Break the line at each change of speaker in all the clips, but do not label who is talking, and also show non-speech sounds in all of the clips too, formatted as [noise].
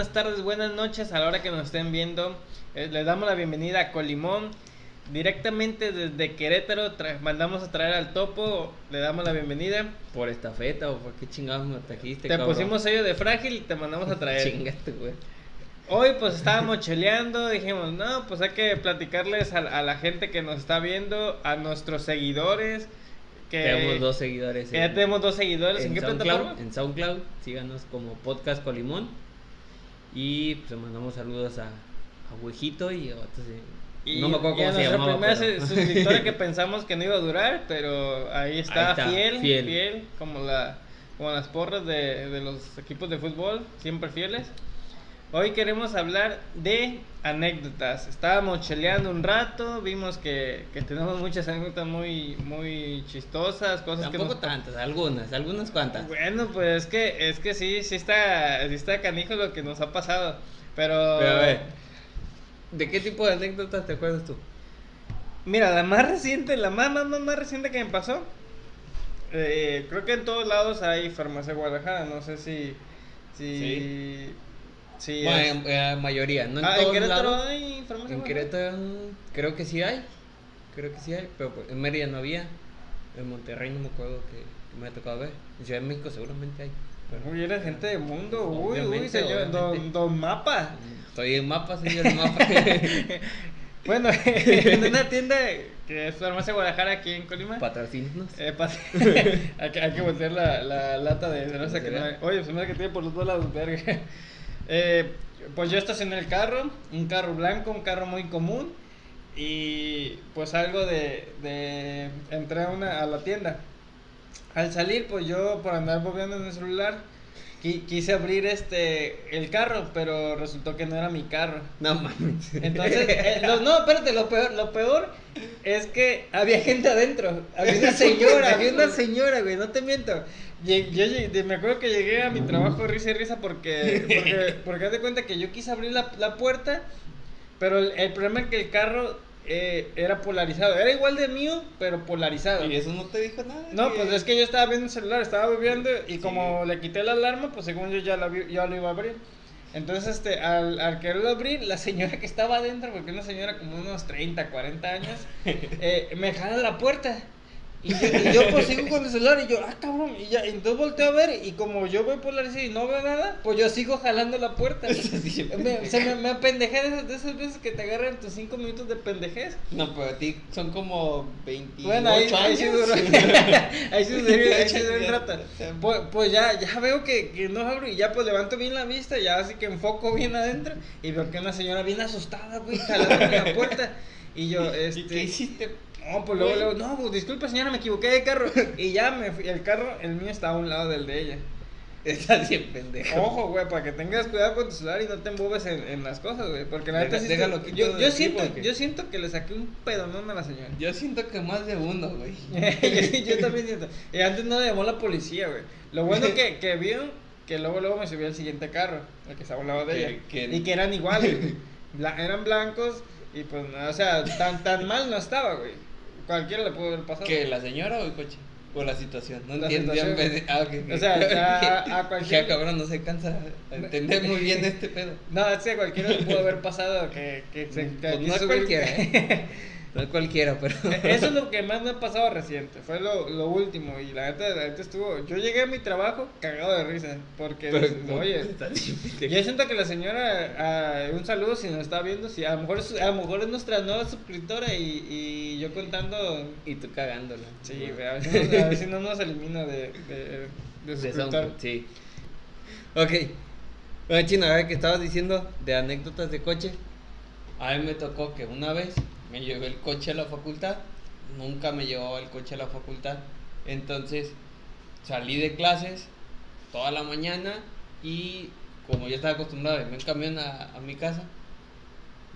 buenas tardes, buenas noches a la hora que nos estén viendo. Eh, les damos la bienvenida a Colimón. Directamente desde Querétaro mandamos a traer al topo, le damos la bienvenida.
¿Por estafeta o por qué chingados me trajiste?
Te pusimos sello de frágil y te mandamos a traer. Chingate, güey. Hoy pues estábamos cheleando, dijimos, no, pues hay que platicarles a, la gente que nos está viendo, a nuestros seguidores.
Que, tenemos dos seguidores.
ya tenemos dos seguidores.
¿En, qué SoundCloud, En SoundCloud, síganos como Podcast Colimón. Y pues mandamos saludos a, a Huejito y a otros.
Y, no me acuerdo cómo se llamaba. primera pero... suscriptora [laughs] que pensamos que no iba a durar, pero ahí está, fiel, fiel, como, la, como las porras de, de los equipos de fútbol, siempre fieles. Hoy queremos hablar de anécdotas. Estábamos cheleando un rato, vimos que, que tenemos muchas anécdotas muy muy chistosas, cosas
que no tantas, algunas, algunas cuantas.
Bueno, pues es que es que sí, sí está sí está canijo lo que nos ha pasado, pero
Pero a ver. ¿De qué tipo de anécdotas te acuerdas tú?
Mira, la más reciente, la más más más, reciente que me pasó. Eh, creo que en todos lados hay farmacia Guadalajara, no sé si si ¿Sí?
Sí, bueno, en, mayoría, no en ah, ¿en Querétaro hay farmacia? En Querétaro creo que sí hay, creo que sí hay, pero pues, en Mérida no había, en Monterrey no me acuerdo que, me ha tocado ver, en Ciudad de México seguramente hay.
Pero... Uy, eres gente de mundo, uy, uy, señor, don, don Mapa.
Estoy en Mapa, señor Mapa. [laughs]
bueno, en una tienda que es Farmacia Guadalajara aquí en Colima.
Patrocínanos.
Eh, [laughs] hay, que, hay que voltear la, la lata de cerveza que no hay. Oye, se me que tiene por los dos lados, verga. Eh, pues yo estacioné el carro, un carro blanco, un carro muy común. Y pues algo de, de entré a, una, a la tienda. Al salir, pues yo por andar moviendo en el celular, quise abrir este el carro, pero resultó que no era mi carro.
No mames.
Entonces, [laughs] eh, no, espérate, lo peor, lo peor es que había gente adentro. Había una [laughs] señora, había una señora, güey, no te miento. Yo, me acuerdo que llegué a mi trabajo risa y risa porque, porque, [laughs] porque haz de cuenta que yo quise abrir la, la puerta, pero el, problema es que el carro eh, era polarizado. Era igual de mío, pero polarizado.
¿Y eso no te dijo nada?
No, pues es que yo estaba viendo el celular, estaba bebiendo y como le quité la alarma, pues según yo ya, la ya lo iba a abrir. Entonces, este, al, al quererlo abrir, la señora que estaba adentro, porque una señora como unos 30, 40 años, [laughs] eh, me jala la puerta. Y yo, pues sigo con el celular y yo, ah, cabrón, y ya, entonces volteo a ver y como yo voy por la y no veo nada, pues yo sigo jalando la puerta. [laughs] me, se me, me apendejé de esas, de esas veces que te agarran tus 5 minutos de pendejez.
No, pero a ti son como 28
bueno,
ahí, [laughs]
Ahí sí duró, ahí sí duró, ahí sí duró Pues, pues ya, ya veo que, que no abro y ya pues levanto bien la vista, ya así que enfoco bien adentro y veo que una señora bien asustada, güey, jalando la puerta. Y yo, este... [laughs] ¿Y
qué hiciste?
No, pues luego, luego, no, pues disculpe señora, me equivoqué de carro. Y ya me fui, el carro, el mío está a un lado del de ella. [laughs]
Estás bien pendejo.
Ojo, güey, para que tengas cuidado con tu celular y no te envuelves en, en las cosas, güey. Porque la neta sí. yo, yo, siento, yo siento que le saqué un pedonón a la señora.
Yo siento que más de uno, güey. [laughs]
yo, también siento. Y antes no le llamó la policía, güey. Lo bueno [laughs] que, que vio, que luego, luego me subió al siguiente carro, el que estaba al lado de ella. Y que eran iguales, eran blancos. Y pues, o sea, tan, tan mal no estaba, güey. Cualquiera le pudo haber pasado.
¿Que la señora o el coche? O la situación, no entiendo.
Ah, O sea, [laughs] a,
a cualquiera. [laughs] Ya cabrón, no se cansa de entender muy bien [laughs] este pedo.
No, es que a cualquiera le pudo haber pasado que, que se.
Pues no es cualquiera. No es cualquiera, pero. [laughs]
Eso es lo que más me ha pasado reciente. Fue lo, lo último. Y la neta, la neta estuvo. Yo llegué a mi trabajo cagado de risa. Porque, oye. [laughs] Yo siento que la señora. Un saludo si nos está viendo. Si a lo mejor es, a lo mejor es nuestra nueva suscriptora. Y, y yo contando.
Y tú cagándola.
Sí, a ver, si no [laughs] nos elimina de, de, de suscriptor.
sí. Ok. Bueno, Chino, a ver que estabas diciendo de anécdotas de coche. A mí me tocó que una vez me llevé el coche a la facultad, nunca me llevaba el coche a la facultad, entonces salí de clases toda la mañana y como ya estaba acostumbrado a irme en camión a, mi casa,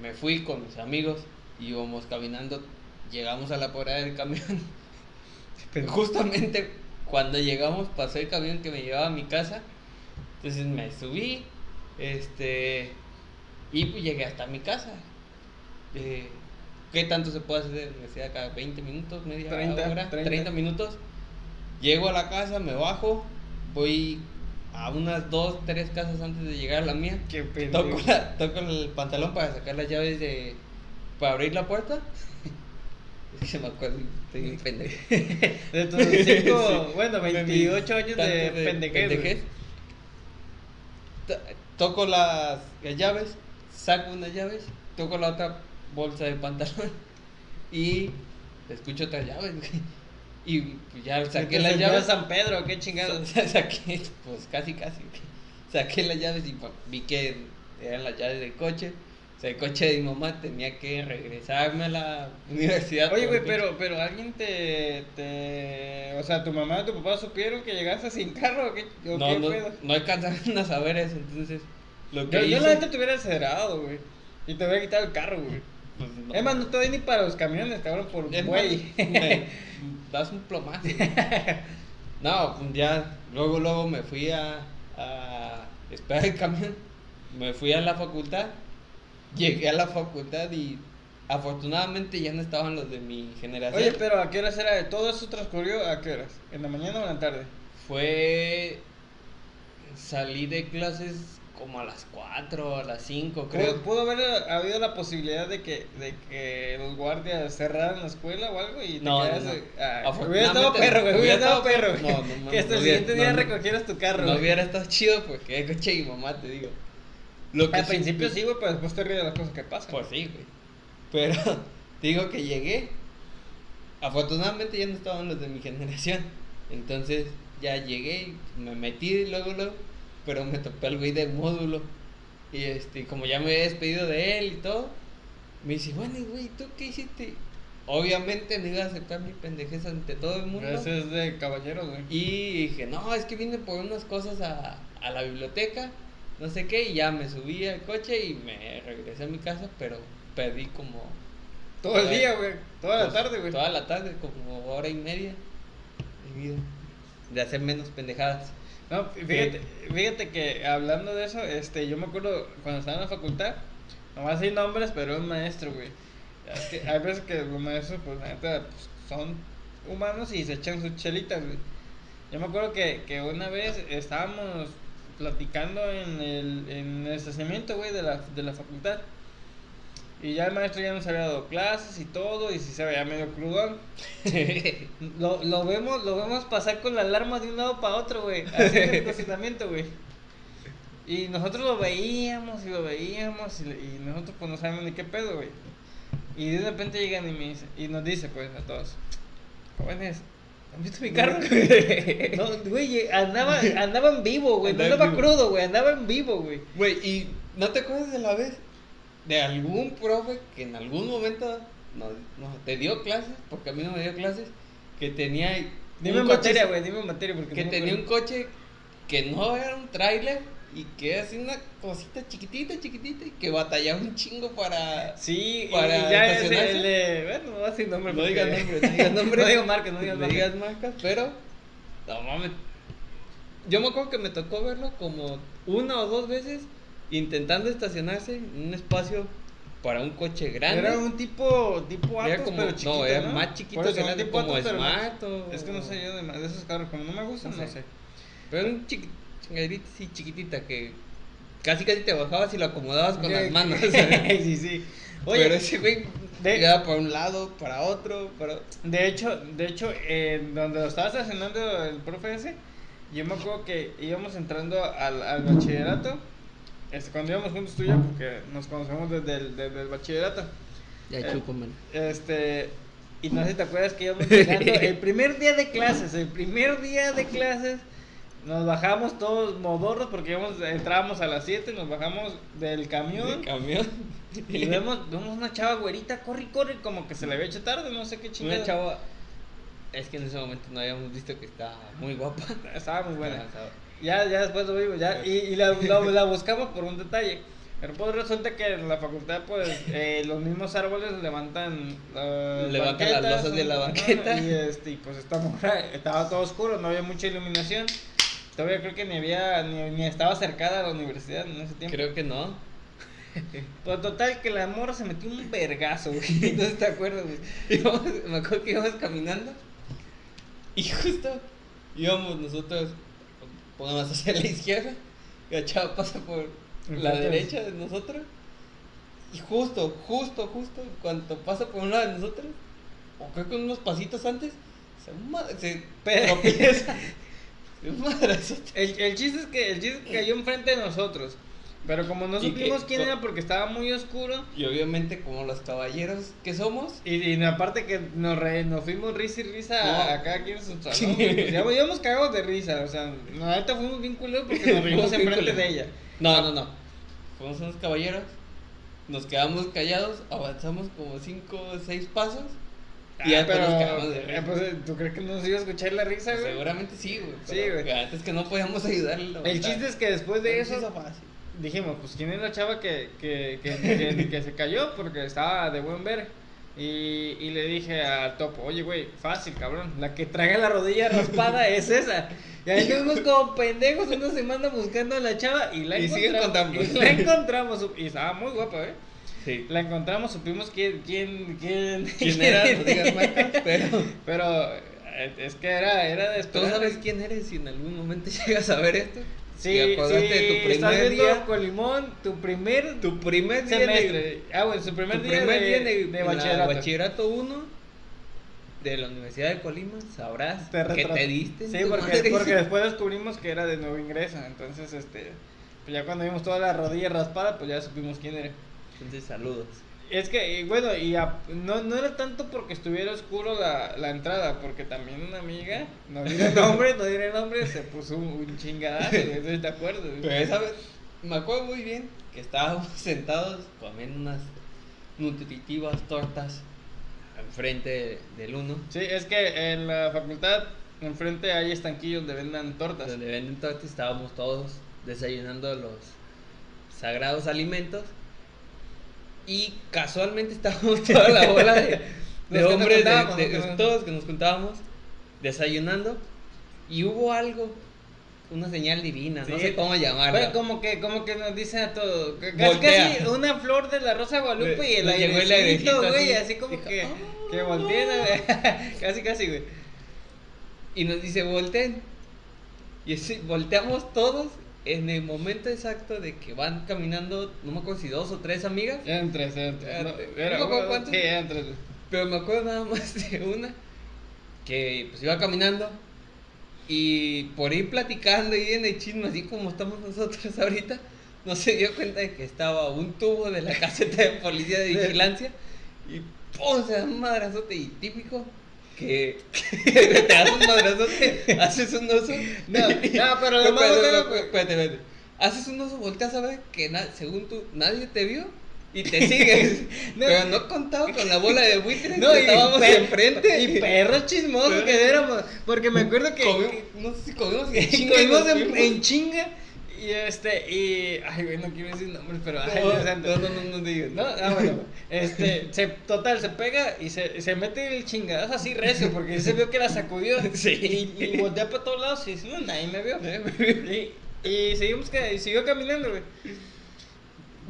me fui con mis amigos, íbamos caminando, llegamos a la parada del camión, [laughs] justamente cuando llegamos pasó el camión que me llevaba a mi casa, entonces me subí, este, y pues llegué hasta mi casa. Eh, ¿Qué tanto se puede hacer decía cada 20 minutos, media 30, hora? 30. minutos. Llego a la casa, me bajo, voy a unas dos, tres casas antes de llegar a la mía.
Qué. [laughs]
Toco, la- toco el pantalón para sacar las llaves de. para abrir la puerta. [laughs] Es que se me acuerdo, estoy pendejo. [laughs]
De tus cinco,
Sí.
bueno,
De mis
28 años de.
To- Toco las, las llaves, saco unas llaves, toco la otra bolsa de pantalón [laughs] y escucho otras llaves. güey. Y pues ya saqué las
¿ya
llaves.
San Pedro, qué chingados. [laughs]
Sa- Saqué, pues casi, casi. Saqué las llaves y pa- vi que eran las llaves del coche. O sea, el coche de mi mamá tenía que regresarme a la [laughs] universidad.
Oye, güey, pero, pero alguien te, te. O sea, tu mamá y tu papá supieron que llegaste sin carro o qué, o
No,
qué
no,
pedo?
no alcanzaron a saber eso, entonces. Lo que
Yo, yo
hice,
la neta te hubiera güey. Y te hubiera quitado el carro, güey.
Pues, no.
Es más, no te doy ni para los camiones, cabrón, por güey. [laughs]
me das un plomazo. [laughs] No, pues ya, luego, luego me fui a, a esperar el camión, me fui a la facultad, llegué a la facultad y afortunadamente ya no estaban los de mi generación.
Oye, pero ¿a qué horas era? ¿Todo eso transcurrió a qué horas? ¿En la mañana o en la tarde?
Fue, salí de clases como a las 4, a las 5 creo.
¿Pudo, pudo haber habido la posibilidad de que, de que los guardias cerraran la escuela o algo y te
No,
quedaras...
no, no.
Ah,
Afortunadamente
hubiera estado
no.
perro, güey. Hubiera estado perro,
No, no mames,
que hasta
no
el siguiente
no,
día
no.
recogieras tu carro.
No hubiera estado chido porque el coche mi mamá, te digo. Lo que
Al
sí-
principio sí, güey, pero después te ríes de las cosas que pasan.
Pues sí, güey. Pero [laughs] te digo que llegué. Afortunadamente ya no estaban los de mi generación. Entonces ya llegué, me metí luego, luego. Pero me topé al güey del módulo. Y este, como ya me había despedido de él y todo, me dice, bueno, güey, ¿tú qué hiciste? Obviamente no iba a aceptar mi pendejez ante todo el mundo.
Eso es de caballeros, güey.
Y dije, no, es que vine por unas cosas a, a la biblioteca, no sé qué, y ya me subí al coche y me regresé a mi casa, pero perdí como...
Todo el
Güey,
día, güey. Toda la
pues,
tarde, güey.
Toda la tarde, como hora y media de vida. De hacer menos pendejadas.
No, fíjate, fíjate que hablando de eso, este, yo me acuerdo cuando estaba en la facultad, nomás sin nombres, pero un maestro, güey. Es que hay veces que los maestros, pues, la neta, pues, son humanos y se echan sus chelitas, güey. Yo me acuerdo que, que una vez estábamos platicando en el, en el estacionamiento, güey, de la, de la facultad. Y ya el maestro ya nos había dado clases y todo, y si se veía medio crudón. [laughs] Lo, lo vemos, lo vemos pasar con la alarma de un lado para otro, güey. [laughs] Así en el estacionamiento, güey. Y nosotros lo veíamos y lo veíamos y, y nosotros pues no sabemos ni qué pedo, güey. Y de repente llegan y me dice, y nos dice pues a todos, jóvenes, ¿han visto mi carro? [laughs] no, güey, andaba, andaba en vivo, güey. No
Andaba en
andaba
vivo.
crudo, güey, andaba en vivo, güey.
Güey, ¿y no te acuerdas de la vez de algún profe que en algún momento no, no, te dio clases, porque a mí no me dio clases, que tenía...
Dime
un
materia, güey, dime materia porque
que
no
tenía un coche que no era un tráiler y que era así una cosita chiquitita, chiquitita y que batallaba un chingo para...
Sí,
para
y ya es el, bueno, no decir nombre.
No digas [laughs] nombres, no digas nombres.
no digo marcas, no digas
No
marcas.
digas marcas, pero... No mames. Yo me acuerdo que me tocó verlo como una o dos veces intentando estacionarse en un espacio para un coche grande.
Era un tipo, tipo
Era
Atos,
como-
pero
no,
chiquito,
era
¿no?
más chiquito que grande,
tipo
como
Atos,
Smart o-
Es que no sé yo de, de esos carros, como no me gustan,
No
no
sé.
sé.
Pero era un chiqui- chingaderita así chiquitita que casi casi te bajabas y lo acomodabas con
Ok,
las manos. [laughs] [laughs]
sí, sí. Oye,
pero ese güey
de-
llegaba para un lado, para otro, para...
De hecho, de hecho, en donde lo estaba estacionando el profe ese, yo me acuerdo que íbamos entrando al, al bachillerato, este, cuando íbamos juntos tú y yo, porque nos conocemos desde el, desde el bachillerato.
Ya
Eh,
chúpamelo.
Este, y no sé si te acuerdas que íbamos llegando [laughs] el primer día de clases, el primer día de clases, nos bajamos todos modorros porque íbamos, entrábamos a las 7, nos bajamos del camión
De camión.
y vemos, vemos una chava güerita, corre, corre, como que se le había hecho tarde, no sé qué chingada.
Una chava... Es que en ese momento no habíamos visto que estaba muy guapa.
Estaba muy buena.
Estaba-
Ya, ya después lo vimos, ya, y, y la, la, la buscamos por un detalle. Pero pues resulta que en la facultad, pues, eh, los mismos árboles levantan las
Levantan las losas de la banqueta.
Y este, y, pues estamos, estaba todo oscuro, no había mucha iluminación. Todavía creo que ni había, ni, ni estaba cercada a la universidad en ese tiempo.
Creo que no. [laughs]
Pues total que la morra se metió un vergazo, güey. [laughs] No te acuerdas, güey.
Íbamos- me acuerdo que íbamos caminando y justo íbamos nosotros ponemos hacia la [laughs] izquierda, y la chava pasa por la derecha de nosotros. Y justo, justo, justo, cuando pasa por un lado de nosotros, o creo que unos pasitos antes, se, se [laughs] madrazote.
El, el chiste es que el chiste es que cayó enfrente de nosotros. Pero como no
¿Y
supimos
qué?
quién era porque estaba muy oscuro.
Y obviamente, como los caballeros que somos,
Y, y aparte que nos, re- nos fuimos risa y risa
No.
a, a cada quien en su salón. Pues ya íbamos cagados de risa. O sea, neta fuimos bien culeros porque nos [laughs]
Fuimos
enfrente de ella.
No, no, no. Fuimos unos caballeros, nos quedamos callados, avanzamos como 5 o 6 pasos. Y ya
Ah, pero,
nos quedamos de
eh,
risa.
pues, ¿tú crees que no nos iba a escuchar la risa, güey?
Seguramente sí, güey.
Sí, güey.
Antes que no podíamos ayudarle.
El chiste es que después de
sí
eso
fácil.
Dijimos, pues quién es la chava que, que, que, que- [laughs] que se cayó porque estaba de buen ver. Y, y le dije al topo, oye, güey, fácil, cabrón. La que traga la rodilla raspada [laughs] es esa. Y ahí estuvimos como pendejos una semana buscando a la chava y la
Y
encontramos. Y la encontramos. Y estaba muy guapa, ¿eh?
Sí.
La encontramos, supimos quién, quién, quién, [laughs]
¿Quién era? No digas marcas, pero.
Pero eh, es que era, era de
¿Tú
esperar.
sabes quién eres si en algún momento llegas a ver esto?
Sí,
y acordaste
sí,
de tu primer día.
Colimón, tu primer
Tu primer día
semestre.
de,
Ah, bueno, su primer
tu
día
primer
de,
día de,
de bachillerato.
bachillerato 1 de la Universidad de Colima, sabrás
Te
que te diste.
Sí, porque, porque [laughs] después descubrimos que era de nuevo ingreso. Entonces, este. Pues ya cuando vimos toda la rodilla raspada, pues ya supimos quién era.
Entonces, saludos.
Es que, bueno, y a- no, no era tanto porque estuviera oscuro la, la entrada, porque también una amiga, no diré [laughs] nombre, no diré nombre, se puso un, un chingadazo, [laughs] ¿estás de acuerdo?
Pero esa vez, me acuerdo muy bien que estábamos [laughs] sentados comiendo unas nutritivas tortas enfrente del uno,
Sí, es que en la facultad, enfrente hay estanquillos donde vendan tortas.
donde venden tortas, estábamos todos desayunando los sagrados alimentos y casualmente estábamos [laughs] toda la bola de, [laughs] de hombres, de- de-
nos-
todos que nos juntábamos desayunando y hubo algo, una señal divina, no
Sí.
sé cómo llamarla.
Como que, como que nos dice a todo, que casi, casi una flor de la rosa de Guadalupe y el airecito, güey,
así.
así como
Dijo,
que,
"Ah".
que volteen, [laughs] casi, casi, güey.
y nos dice volteen. Y así, volteamos todos en el momento exacto de que van caminando, no me acuerdo si dos o tres amigas,
Eran tres, eran tres.
Eran
No,
tres.
era-
¿No me acuerdo cuántos?
Sí, eran tres.
pero me acuerdo nada más de una que pues iba caminando y por ir platicando y en el chisme, así como estamos nosotros ahorita, no se dio cuenta de que estaba un tubo de la [laughs] caseta de policía de vigilancia y ¡pum! se da un madrazote y típico que, que te das un madrazote, haces un oso.
No, no, pero lo más
espérate,
bueno,
espérate, espérate. Haces un oso, volteas a ver que na- según tú nadie te vio y te [laughs] sigues.
No.
Pero no contaba con la bola de buitres
No,
que
y
estábamos
per-
enfrente.
Y perros chismosos
Pero-
que éramos. Porque me acuerdo que.
Comi- no sé si comimos en [laughs] chinga
comimos en chinga. Y este, y. Ay, güey, no quiero decir nombres, pero. Ay,
No,
santo.
no, no, no, no digas.
No, ah, bueno, este, se, total, se pega y se, se mete el chingadazo así recio, porque se vio que la sacudió. [laughs]
Sí.
Y, y voltea para todos lados y dice, no, nadie me vio. Y, y seguimos que, y siguió caminando, güey.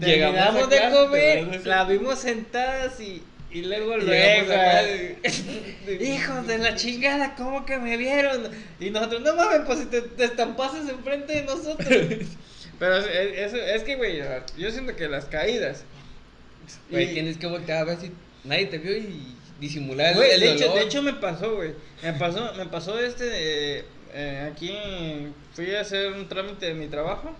Llegamos
de comer, la vimos sentadas y, y luego,
Llegamos
luego, [laughs] Hijos de la chingada, ¿cómo que me vieron? Y nosotros, no mames, pues si te, te estampases enfrente de nosotros. [laughs] Pero es, es, es que, güey, yo siento que las caídas.
Güey,
y-
tienes que voltear a ver si nadie te vio y disimular el,
Güey,
el
de, hecho, de hecho me pasó, güey. Me pasó, me pasó este. eh, eh, aquí fui a hacer un trámite de mi trabajo.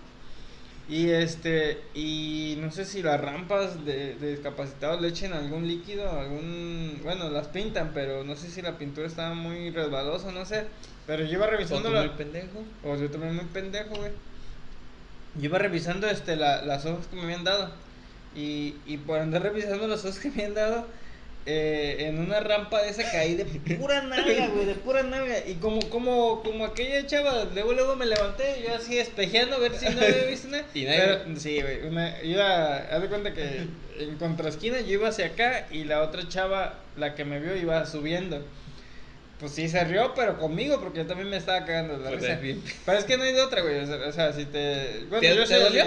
Y este. Y no sé si las rampas de, de discapacitados le echen algún líquido, algún. Bueno, las pintan, pero no sé si la pintura estaba muy resbalosa, no sé. Pero yo iba revisando la.
pendejo.
O yo también muy pendejo, güey. Yo iba revisando este, la, las hojas que me habían dado. Y, y por andar revisando las hojas que me habían dado, eh, en una rampa de esa caí de pura nalga, [laughs] güey, de pura nalga. Y como, como, como aquella chava, luego, luego me levanté, yo así espejeando a ver si no había visto nada. [laughs]
Y nadie-
Pero, sí, güey, una, iba, haz de cuenta que en contraesquina yo iba hacia acá y la otra chava, la que me vio, iba subiendo. Pues sí se rió, pero conmigo, porque yo también me estaba cagando de la risa. [laughs] Pero es que no hay de otra, güey. O sea, si te. Bueno,
¿Te-
yo
te
soy
dolió?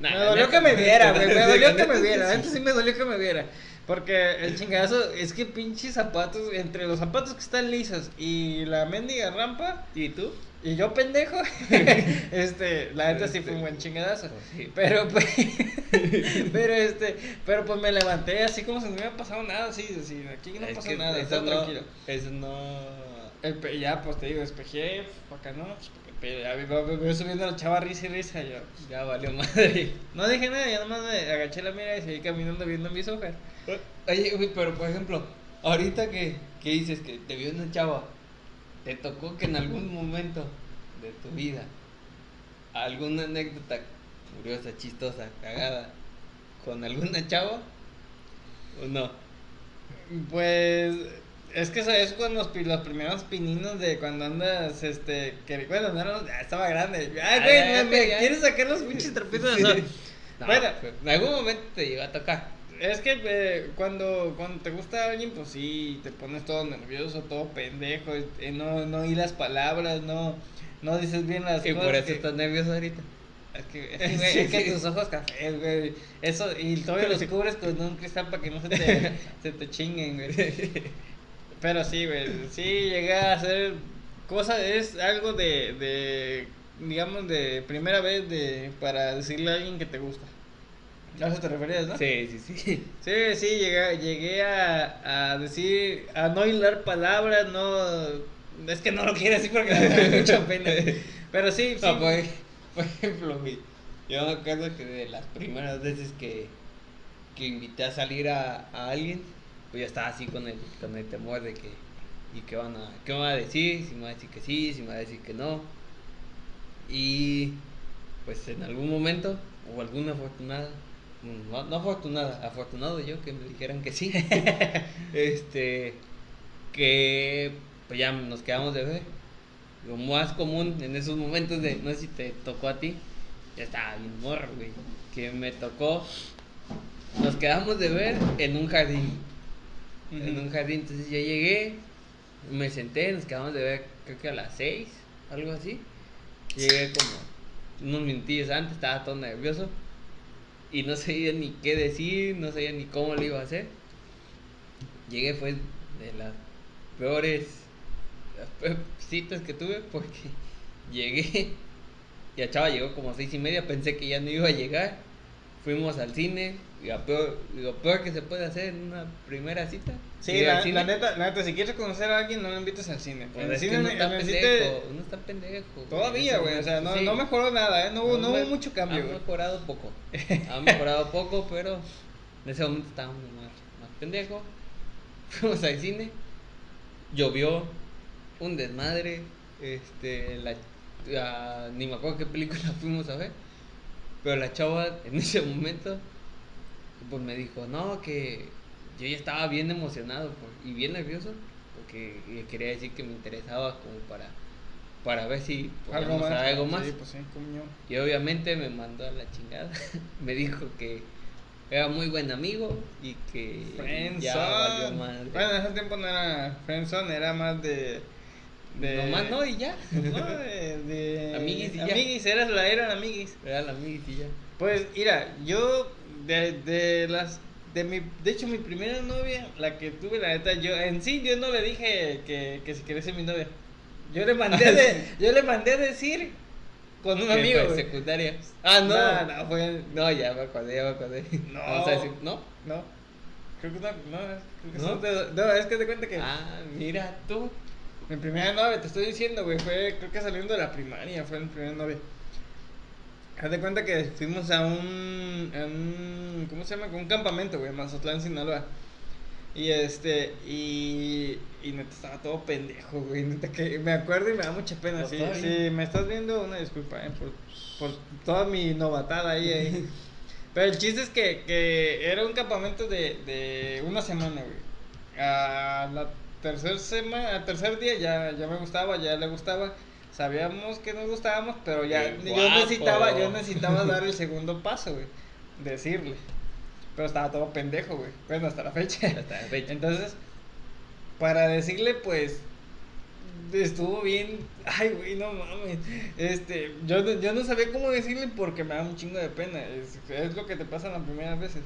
Nah,
me dolió
neta,
que me viera, güey. Me dolió que me viera. Antes sí me dolió que me viera. Porque el chingazo es que pinches zapatos, entre los zapatos que están lisos y la mendiga rampa,
¿Y tú?
Y yo pendejo, [laughs] este, la neta sí fue un buen chingadazo.
Pues sí.
Pero pues, [laughs] pero este, pero pues me levanté así como si no hubiera pasado nada, así, así, aquí no
Es
pasa
que
nada, está
no,
tranquilo.
Eso no.
El ya, pues te digo, despejé, para acá no, pues ya me, me, me subiendo la chava risa y risa, yo.
Ya valió madre. [laughs]
No dije nada, ya nomás me agaché la mira y seguí caminando viendo mis hojas.
Oye, güey, pero por ejemplo, ahorita que, que dices que te vio una chava, ¿te tocó que en algún momento de tu vida alguna anécdota curiosa, chistosa, cagada con alguna chava? ¿O no?
Pues es que eso es cuando los, los primeros pininos de cuando andas, este, que bueno, no, ya estaba grande. Ay, güey,
Ay,
me,
ay,
me
ay.
quieres sacar los pinches trapitos
Sí. No,
Bueno.
pues, en algún momento te llegó a tocar.
Es que eh, cuando, cuando te gusta alguien, pues sí, te pones todo nervioso, todo pendejo, eh, no, no oí las palabras, no, no dices bien las
Y
cosas.
por eso
que-
estás nervioso ahorita.
Es que, [laughs] es que, güey, es que tus ojos cafés, güey. Eso, y todavía los cubres con un cristal para que no se te, [laughs] se te chinguen, güey. Pero sí, güey. Sí, llegué a hacer cosas, es algo de, de, digamos, de primera vez de, para decirle a alguien que te gusta. A eso te referías, ¿no?
Sí, sí, sí.
Sí, sí, llegué, llegué a, a decir, a no hilar palabras, no... Es que no lo quiero decir porque me da mucha pena. [laughs] Pero sí, sí.
No, pues, por ejemplo, yo me acuerdo que de las primeras veces que, que invité a salir a, a alguien, pues yo estaba así con el, con el temor de que, ¿y qué van a, qué me va a decir? Si me va a decir que sí, si me va a decir que no. Y pues en algún momento, o alguna afortunada, no, no afortunada, afortunado yo que me dijeran que sí, [laughs] este, que pues ya nos quedamos de ver. Lo más común en esos momentos de, no sé si te tocó a ti, ya estaba bien morro, güey, que me tocó, nos quedamos de ver en un jardín, en un jardín, entonces yo llegué, me senté, nos quedamos de ver creo que a las 6, algo así, llegué como unos minutillos antes, estaba todo nervioso y no sabía ni qué decir, no sabía ni cómo lo iba a hacer, llegué fue de las peores las peores citas que tuve porque [laughs] llegué y la chava llegó como a seis y media, pensé que ya no iba a llegar, fuimos al cine, lo peor, lo peor que se puede hacer en una primera cita.
Sí, la, neta, la neta, si quieres conocer a alguien, no lo invites al cine.
Pues
en el cine, en
está pendejo,
cine-
uno está pendejo.
Todavía, güey, o sea, no,
momento,
no
sí.
mejoró nada, ¿eh? No, hubo- no hubo
me-
mucho cambio,
Ha
güey.
mejorado poco. [laughs] Ha mejorado poco, pero en ese momento estábamos más, más pendejos. [laughs] Fuimos al cine, llovió, un desmadre. Este, la, la- ni me acuerdo qué película [laughs] fuimos a ver. Pero la chava en ese momento, pues me dijo, no, que yo ya estaba bien emocionado por- y bien nervioso, porque le quería decir que me interesaba como para, para ver si
Algo más.
algo más.
Sí, pues sí.
Y obviamente me mandó a la chingada. [laughs] me dijo que era muy buen amigo y que ya valió
Friendzone.
madre.
Bueno, en ese tiempo no era Friendzone, era más de. De
Nomás no y ya. [laughs]
No, de. de
Amiguis y ya.
Amiguis, eras la eran amiguis.
Era la amiga y ya.
Pues, mira, yo de, de las. De, mi, de hecho, mi primera novia, la que tuve, la neta, yo en sí, yo no le dije que, que si quería ser mi novia. Yo le mandé, de, [laughs] yo le mandé a decir con un
¿Qué
amigo.
fue, secundaria. Ah, no.
No, no, fue.
No, ya me acordé, ya me acordé.
No. [laughs]
Vamos a decir, ¿no?
No. Creo que no, no, creo que
¿No?
de- no, es que te cuenta que
Ah, mira tú.
Mi primera novia, te estoy diciendo, güey, fue creo que saliendo de la primaria, fue mi primera novia. Haz de cuenta que fuimos a un, a un ¿cómo se llama? Un campamento, güey, Mazatlán, Sinaloa. Y este, y, y neta estaba todo pendejo, güey, neta que me acuerdo y me da mucha pena, sí, sí, me estás viendo, una disculpa, eh, por, por toda mi novatada ahí, ahí. [laughs] Pero el chiste es que, que era un campamento de, de una semana, güey. A la tercer semana, al tercer día ya, ya me gustaba, ya le gustaba. Sabíamos que nos gustábamos, pero ya
Qué
yo
guapo.
necesitaba, yo necesitaba dar el [laughs] segundo paso, güey. Decirle. Pero estaba todo pendejo, güey. Bueno, hasta la fecha.
Hasta la fecha.
Entonces, para decirle, pues, estuvo bien. Ay, güey, no mames. Este, yo, yo no sabía cómo decirle porque me da un chingo de pena. Es, es lo que te pasa las primeras veces.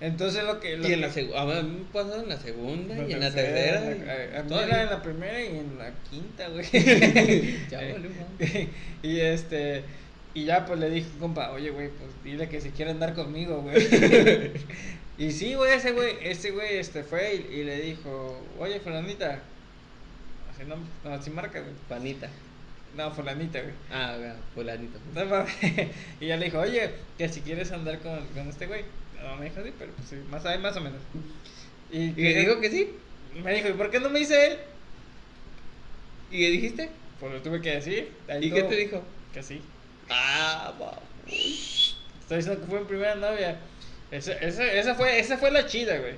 Entonces lo que... Lo
y en la segunda, a mí me pasó en la segunda y en la
tercera. A, a mí era en la primera y en la quinta, güey. [laughs]
Ya
Eh,
valió, madre. [laughs]
y este... Y ya pues le dije, compa, oye, güey, pues dile que si quiere andar conmigo, güey. [laughs] y sí, güey, ese güey, ese güey, este, fue y, y le dijo, oye, fulanita. Así no, no, así marca, güey.
Panita.
No, fulanita, güey.
Ah, bueno, fulanito.
No mames. y ya le dijo, oye, que si quieres andar con, con este güey. No, me dijo, sí, pero pues sí, más, ahí más o menos. Y,
Y le dijo que sí.
Me dijo, ¿y por qué no me dice él?
¿Y qué dijiste?
Pues lo tuve que decir. ahí
¿Y qué te dijo?
Que sí.
Ah, va.
Estoy diciendo que fue mi primera novia. Esa, esa, esa, fue, esa fue la chida, güey.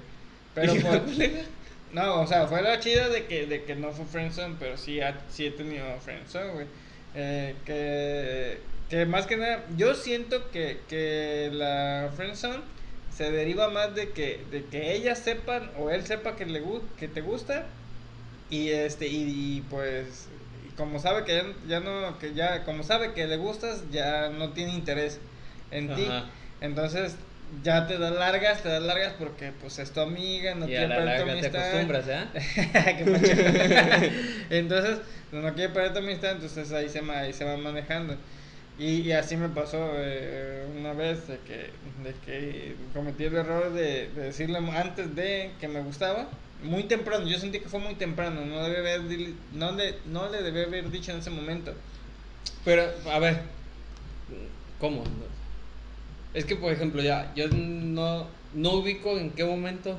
Pero
¿Y
por-? [laughs] No, o sea, fue la chida de que, de que no fue friendzone, pero sí, ha- sí he tenido friendzone, güey. Eh, que, que más que nada, yo siento que, que la friendzone se deriva más de que, de que ellas sepan o él sepa que, le, que te gusta y este y, y, pues como sabe que ya, ya no que ya como sabe que le gustas ya no tiene interés en ti entonces ya te das largas te das largas porque pues es tu amiga no
y a
quiere
la
perder tu
larga te
amistad
acostumbras, ¿eh? [laughs] [laughs]
Entonces, no quiere perder tu amistad, entonces ahí se, ahí se va manejando. Y, así me pasó eh, una vez de que, de que cometí el error de, de decirle antes de que me gustaba, muy temprano, yo sentí que fue muy temprano, no, debe haber, no, le, no le debí haber dicho en ese momento.
Pero, a ver, ¿cómo? Es que, por ejemplo, ya, yo no, no ubico en qué momento.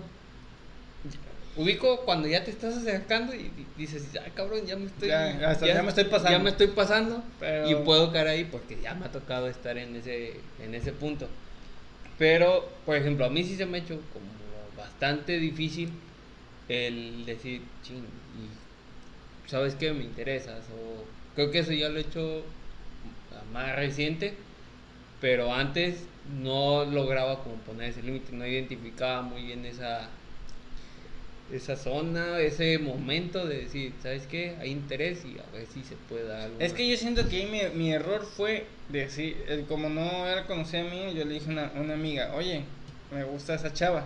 Ubico cuando ya te estás acercando y di- dices, ay cabrón, ya me estoy.
Ya, ya me estoy pasando".
Ya me estoy pasando.
Pero-
Y puedo caer ahí porque ya me ha tocado estar en ese, en ese punto. Pero, por ejemplo, a mí sí se me ha hecho como bastante difícil el decir, ching, y ¿sabes qué? Me interesas. O creo que eso ya lo he hecho más reciente, pero antes no lograba como poner ese límite, no identificaba muy bien esa esa zona, ese momento de decir, ¿sabes qué? Hay interés y a ver si se puede dar algo.
Es
más".
que yo siento que ahí mi, mi error fue decir, eh, como no era conocida mía, yo le dije a una, una amiga, oye, me gusta esa chava,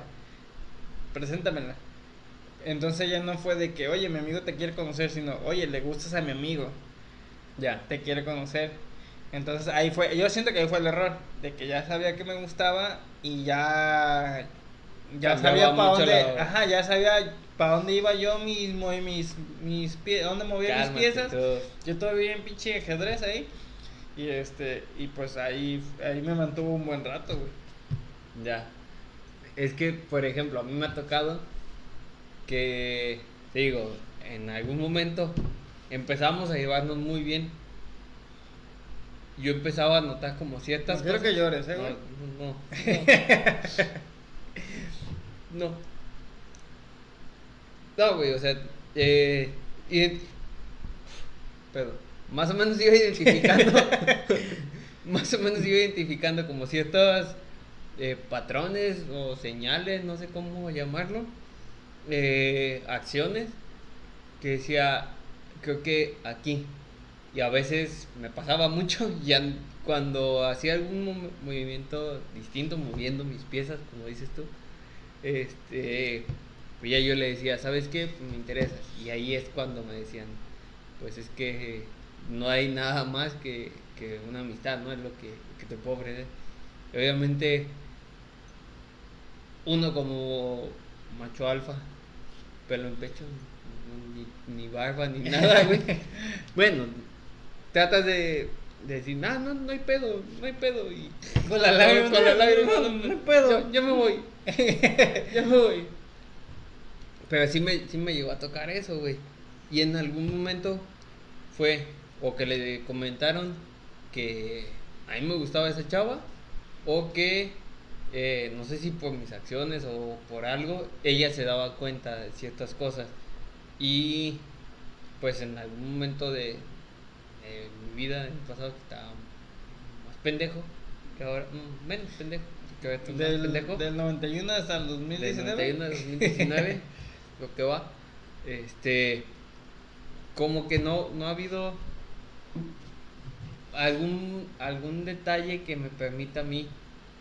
preséntamela. Entonces ya no fue de que, oye, mi amigo te quiere conocer, sino, oye, le gustas a mi amigo,
ya.
te quiere conocer. Entonces ahí fue, yo siento que ahí fue el error, de que ya sabía que me gustaba y ya, ya sabía para dónde,
la-
ajá, ya sabía para dónde iba yo mismo y mis, mis pies, dónde movía mis piezas.
tú.
Yo todavía en pinche ajedrez ahí. Y este, y pues ahí, ahí me mantuvo un buen rato, güey.
Ya. Es que, por ejemplo, a mí me ha tocado que, te digo, en algún momento empezamos a llevarnos muy bien. Yo empezaba a notar como ciertas
No quiero
cosas.
que llores, eh, güey.
no, no. No. [laughs] No, güey, o sea, eh, ident- pero más o menos iba identificando, [laughs] más o menos iba identificando como ciertos eh, patrones o señales, no sé cómo llamarlo, eh, acciones que decía, creo que aquí, y a veces me pasaba mucho, [laughs] ya cuando hacía algún mo- movimiento distinto, moviendo mis piezas, como dices tú, este, pues ya yo le decía, ¿sabes qué? Pues me interesas. Y ahí es cuando me decían, pues es que no hay nada más que, que una amistad, ¿no? Es lo que, que te puedo ofrecer. Y obviamente, uno como macho alfa, pelo en pecho, ni, ni barba, ni [laughs] nada, güey. bueno, tratas de, de decir, no, no, no hay pedo, no hay pedo. Y [laughs]
Con la lágrima,
con la lágrima,
no, no hay pedo.
Ya, ya me voy, [laughs] ya me voy. Pero sí me, sí me llegó a tocar eso, güey. Y en algún momento fue, o que le comentaron que a mí me gustaba esa chava, o que, eh, no sé si por mis acciones o por algo, ella se daba cuenta de ciertas cosas. Y pues en algún momento de, mi vida, en el pasado, que estaba más pendejo, que ahora, mm, menos pendejo, que ahora
Del,
pendejo.
del 91 hasta el
del
2019.
91 al 2019, lo que va, este, como que no, no ha habido algún, algún detalle que me permita a mí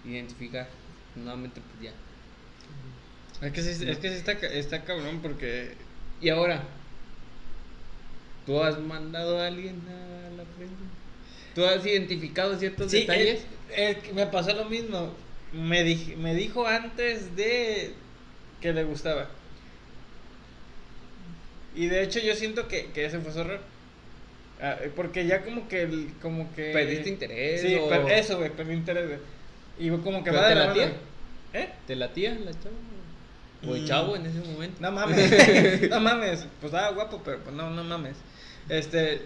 identificar, nuevamente pues ya,
Es que sí, es que sí está, está cabrón porque...
Y ahora, ¿tú has mandado a alguien a la frente? ¿Tú has identificado ciertos
Sí,
detalles?
eh, me pasó lo mismo. Me, dij- me dijo antes de que le gustaba. Y de hecho yo siento que, que ese fue su error. Ah, porque ya como que... el- Como que
¿Perdiste interés?
Sí,
o
per- eso, güey, perdí interés, güey. Y como que
¿Pero
va de la mano. ¿Eh?
¿Te latía la chava? ¿O el
Mm.
chavo en ese momento?
No mames, [laughs] no mames. Pues estaba guapo, pero pues no, no mames. Este,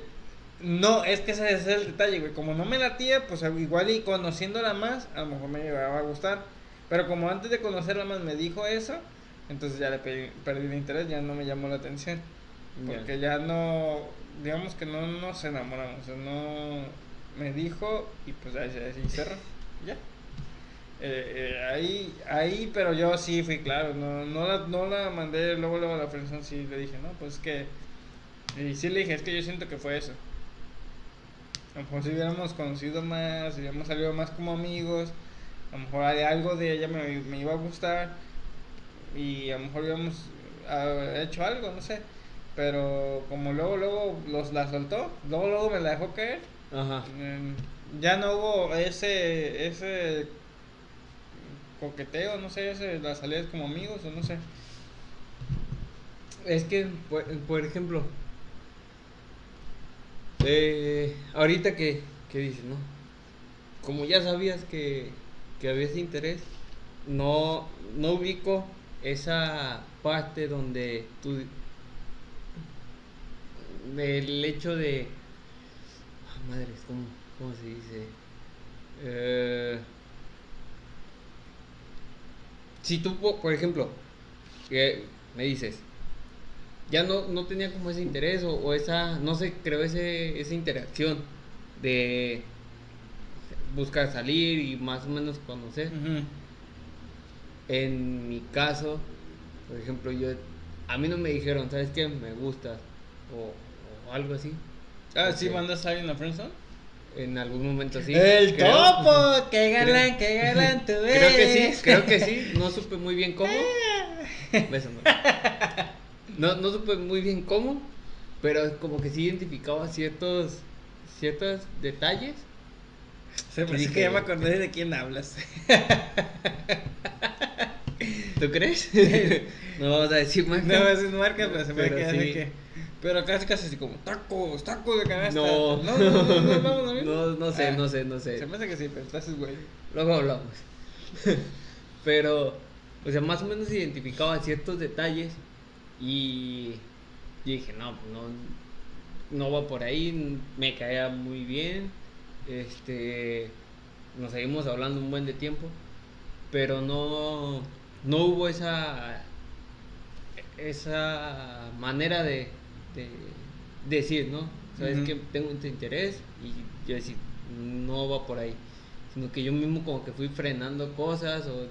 no, es que ese, es el detalle, güey. Como no me latía, pues igual y conociéndola más, a lo mejor me llegaba a gustar. Pero como antes de conocerla más me dijo eso, entonces ya le perdí, perdí el interés, ya no me llamó la atención. Porque ya no, digamos que no nos enamoramos, o sea, no me dijo y pues ahí, ahí cerró, ya. Eh, eh, ahí, ahí, pero yo sí fui claro, no, no, la, no la mandé luego, luego a la friendzone, sí le dije, no, pues es que, y sí le dije, es que yo siento que fue eso. A lo mejor si hubiéramos conocido más, si hubiéramos salido más como amigos, a lo mejor algo de ella me, me iba a gustar y a lo mejor hubiéramos ah, hecho algo, no sé. Pero como luego, luego los, la soltó, luego, luego me la dejó caer,
Ajá.
mm, ya no hubo ese, ese coqueteo, no sé, las salidas como amigos o no sé.
Es que, por, por ejemplo, eh, ahorita que, que dices, ¿no? Como ya sabías que, que había ese interés, no, no ubico esa parte donde tú, del hecho de, ah, madres, ¿cómo, cómo se dice? Eh, si tú, po- por ejemplo, que me dices, ya no, no tenía como ese interés o, o esa, no sé, creo ese, esa interacción de buscar salir y más o menos conocer. En mi caso, por ejemplo, yo, a mí no me dijeron, ¿sabes qué? Me gusta o, o algo así.
Ah, ¿sí
Ok.
mandas a alguien a friendzone?
En algún momento sí.
¡El
creo-
topo! ¡Qué
galán,
qué galán tú [laughs]
Creo que sí, creo que sí. No supe muy bien cómo. [laughs] Beso, no. No, supe muy bien cómo, pero como que sí identificaba ciertos, ciertos detalles.
Se me
dije-
que ya me acordé de quién hablas. [laughs]
¿Tú crees? no vamos a decir más.
No, es marca, pero se me queda
sí.
así que. Pero casi casi así como tacos, tacos de canasta.
No.
no, no, no, no, no, no,
No, no [laughs] sé,
Ah,
no sé, no sé.
Se me hace que sí, pero estás güey.
Luego hablamos. [laughs] Pero, o sea, más o menos identificaba ciertos detalles y, y dije, no, pues no, no va por ahí, me caía muy bien. Este, nos seguimos hablando un buen de tiempo, pero no, no hubo esa, esa manera de, de decir, ¿no? Sabes
Ujú.
que tengo este interés y yo decir, no va por ahí sino que yo mismo como que fui frenando cosas o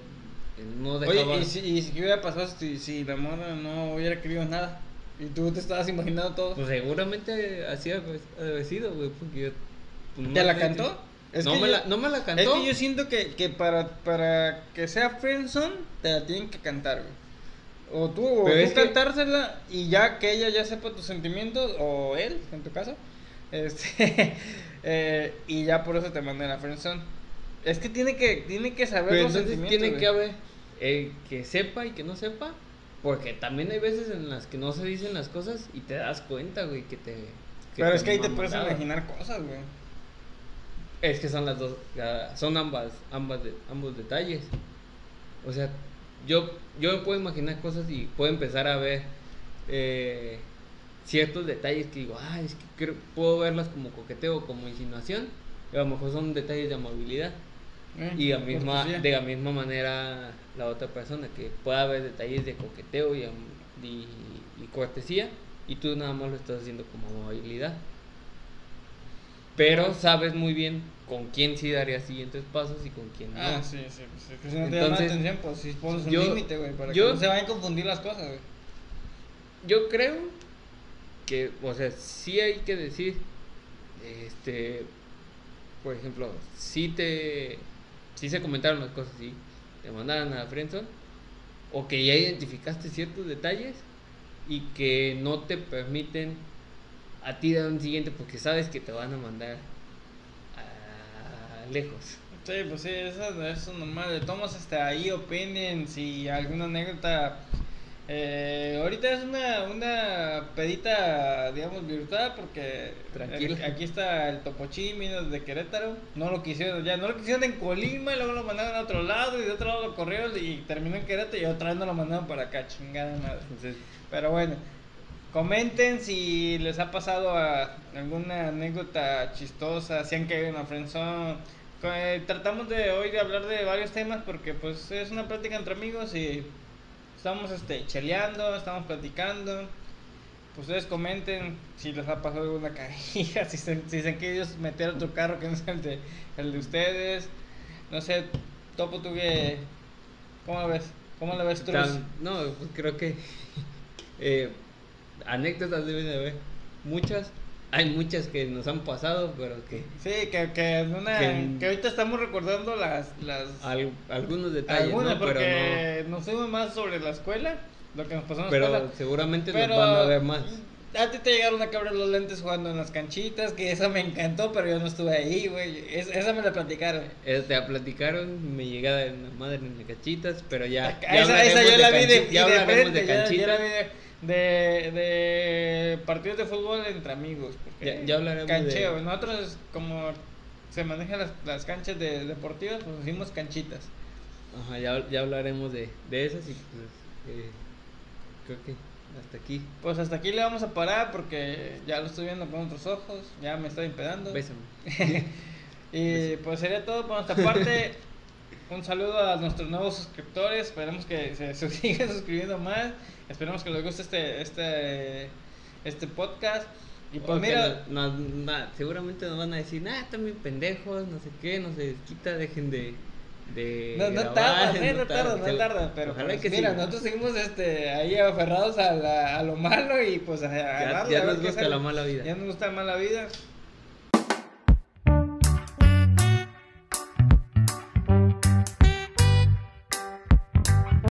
que no dejaba
Oye, ¿y si, ¿y si qué hubiera pasado si, si la mona no hubiera querido nada? Y tú te estabas imaginando todo.
pues seguramente así haber haber sido güey porque yo pues,
¿Te
no
la cantó? Es
no me
yo-
la no me la
Es
cantó
que yo siento que, que para, para que sea friendzone, te la tienen que cantar, güey. O tú, o
Pero
tú
es que-
cantársela y ya que ella ya sepa tus sentimientos, o él, en tu caso, [laughs] este, eh, y ya por eso te mandan a friendzone. Es que tiene que, tiene que saber
pero
los
entonces
sentimientos,
tiene
güey.
que haber el que sepa y que no sepa porque también hay veces en las que no se dicen las cosas y te das cuenta güey que te
Pero
te
es que ahí te puedes imaginar cosas, güey.
Es que son las dos, son ambas, ambas de- ambos detalles. O sea, yo, yo me puedo imaginar cosas y puedo empezar a ver eh, ciertos detalles que digo, ah, es que creo- puedo verlas como coqueteo, como insinuación, y a lo mejor son detalles de amabilidad.
Eh,
Y a misma, de la misma manera la otra persona, que pueda haber detalles de coqueteo y, y, y cortesía, y tú nada más lo estás haciendo como amabilidad. Pero sabes muy bien con quién sí darías siguientes pasos y con quién no.
Ah, sí, sí, pues, es que si no te
Entonces,
atención, pues sí pones un
yo-
límite, güey, para
yo-
que no se vayan a confundir las cosas, güey.
Yo creo que, o sea, sí hay que decir, este, por ejemplo, si te, si se comentaron las cosas y te mandaron a la friendzone, o que ya identificaste ciertos detalles y que no te permiten a ti dar un siguiente porque sabes que te van a mandar a lejos.
Sí, pues sí, eso, eso es normal. De todos hasta ahí opinen si alguna anécdota. Eh, ahorita es una, una pedita, digamos, virtual porque aquí- está el Topochín, vino de Querétaro. No lo quisieron ya, no lo quisieron en Colima y luego lo mandaron a otro lado y de otro lado lo corrieron y terminó en Querétaro y otra vez no lo mandaron para acá, chingada madre.
Entonces,
Pero bueno, comenten si les ha pasado a- alguna anécdota chistosa, si han caído en la friendzone. Eh, tratamos de hoy de hablar de varios temas porque pues es una plática entre amigos y estamos este cheleando, estamos platicando. Pues ustedes comenten si les ha pasado alguna [laughs] caída, si se, si se han querido meter otro carro que no sea el de, el de ustedes. No sé, Topo, tú que... ¿Cómo lo ves? ¿Cómo lo ves tú?
No, pues creo que [laughs] eh, anécdotas deben de haber muchas. Hay muchas que nos han pasado, pero que
Sí, que, que, en una,
Que-
que ahorita estamos recordando las, las
al- algunos detalles,
algunas,
¿no? Pero,
porque nos fuimos más sobre la escuela, lo que nos pasó en
no,
la
pero
escuela.
seguramente
Pero
nos van a ver más.
a ti te llegaron a cabrar los lentes jugando en las canchitas, que esa me encantó, pero yo no estuve ahí, güey. Es- esa me la platicaron.
Te platicaron mi llegada en la madre en las cachitas, pero ya. ya
esa, yo la vi de,
ya
de frente,
de
ya- ya
canchitas.
la vi de, de, de partidos de fútbol entre amigos. porque
Ya- ya hablaremos
Cancheo,
de-
nosotros como se manejan las, las canchas de, deportivas, pues hicimos canchitas.
Ajá, ya, ya hablaremos de, de esas y pues eh, creo que hasta aquí.
Pues hasta aquí le vamos a parar porque ya lo estoy viendo con otros ojos, ya me estoy empedando.
Bésame. [laughs]
Y pues sería todo por nuestra parte. Un saludo a nuestros nuevos suscriptores. Esperemos que se, se [laughs] sigan suscribiendo más. Esperemos que les guste este este este podcast. Y pues
Porque
mira,
no- seguramente nos van a decir, nah, están bien pendejos, no sé qué, no se quita, dejen de. de
no, no
grabar,
tarda, eh, [laughs] no tarda, no
Se-
tarda, pero pues,
que
mira,
sí.
nosotros seguimos este ahí aferrados a, la- a lo malo y pues a, a
ya,
darle,
ya
a ver
nos gusta
sale.
la mala vida.
Ya nos gusta la mala vida.